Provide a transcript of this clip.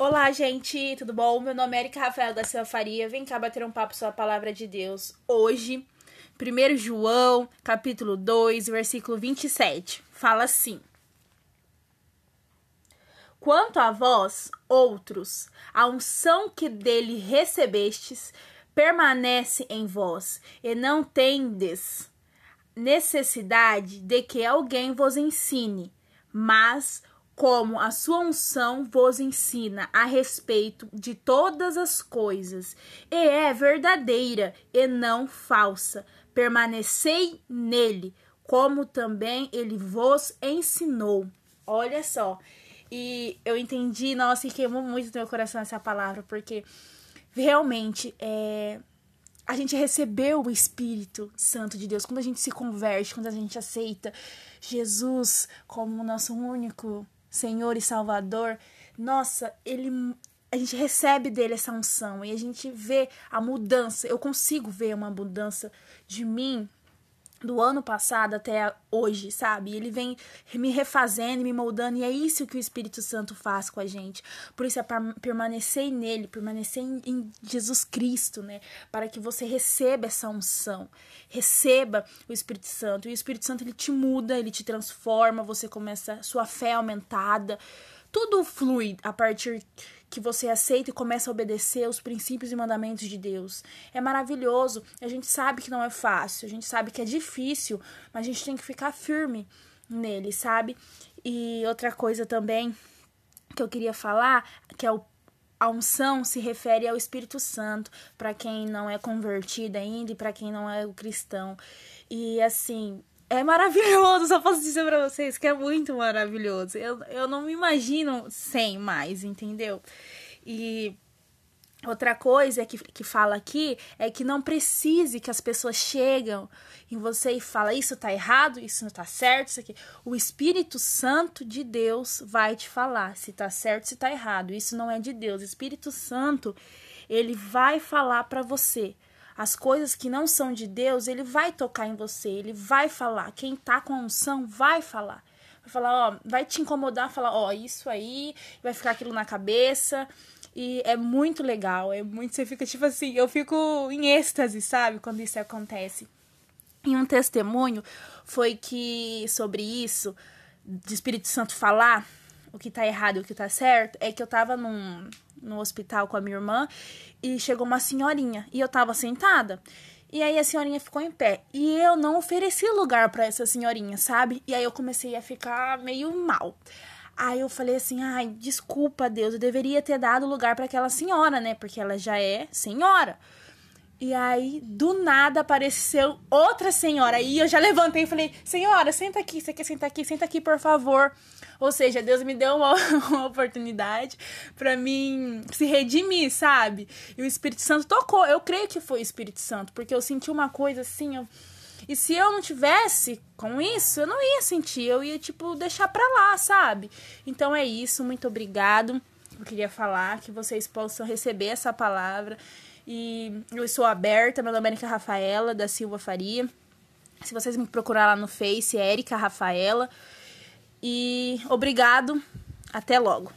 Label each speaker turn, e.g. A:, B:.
A: Olá, gente, tudo bom? Meu nome é Erika Rafael da Silva Faria. Vem cá bater um papo sobre a palavra de Deus. Hoje, 1 João, capítulo 2, versículo 27. Fala assim: Quanto a vós, outros, a unção que dele recebestes permanece em vós, e não tendes necessidade de que alguém vos ensine, mas como a sua unção vos ensina a respeito de todas as coisas, e é verdadeira e não falsa. Permanecei nele, como também ele vos ensinou. Olha só. E eu entendi, nossa, e queimou muito no meu coração essa palavra, porque realmente é, a gente recebeu o Espírito Santo de Deus quando a gente se converte, quando a gente aceita Jesus como nosso único Senhor e Salvador, nossa, ele a gente recebe dele essa unção e a gente vê a mudança. Eu consigo ver uma mudança de mim do ano passado até hoje, sabe? Ele vem me refazendo, me moldando, e é isso que o Espírito Santo faz com a gente. Por isso é permanecer nele, permanecer em, Jesus Cristo, né? Para que você receba essa unção, receba o Espírito Santo. E o Espírito Santo ele te muda, ele te transforma, você começa sua fé aumentada. Tudo flui a partir que você aceita e começa a obedecer os princípios e mandamentos de Deus. É maravilhoso. A gente sabe que não é fácil, a gente sabe que é difícil, mas a gente tem que ficar firme nele, sabe? E outra coisa também que eu queria falar, que é o a unção se refere ao Espírito Santo, para quem não é convertido ainda e para quem não é o cristão. E assim, é maravilhoso, só posso dizer pra vocês que é muito maravilhoso. Eu, eu não me imagino sem mais, entendeu? E outra coisa que, que fala aqui é que não precise que as pessoas chegam em você e fala isso tá errado, isso não tá certo, isso aqui. O Espírito Santo de Deus vai te falar se tá certo, se tá errado. Isso não é de Deus. O Espírito Santo, ele vai falar para você as coisas que não são de Deus, ele vai tocar em você, ele vai falar. Quem tá com a unção vai falar. Vai falar, ó, vai te incomodar, falar, ó, isso aí, vai ficar aquilo na cabeça. E é muito legal, é muito. Você fica tipo assim, eu fico em êxtase, sabe, quando isso acontece. E um testemunho foi que sobre isso, de Espírito Santo falar o que tá errado e o que tá certo, é que eu tava num, no hospital com a minha irmã e chegou uma senhorinha e eu tava sentada. E aí a senhorinha ficou em pé. E eu não ofereci lugar para essa senhorinha, sabe? E aí eu comecei a ficar meio mal. Aí eu falei assim: "Ai, desculpa, Deus, eu deveria ter dado lugar para aquela senhora, né? Porque ela já é senhora". E aí, do nada, apareceu outra senhora. E eu já levantei e falei: Senhora, senta aqui, você quer sentar aqui? Senta aqui, por favor. Ou seja, Deus me deu uma, uma oportunidade para mim se redimir, sabe? E o Espírito Santo tocou. Eu creio que foi o Espírito Santo, porque eu senti uma coisa assim. Eu... E se eu não tivesse com isso, eu não ia sentir. Eu ia, tipo, deixar pra lá, sabe? Então é isso. Muito obrigado. Eu queria falar que vocês possam receber essa palavra e eu sou aberta, meu nome é Erika Rafaela, da Silva Faria. Se vocês me procurar lá no Face, é Erika Rafaela. E obrigado, até logo.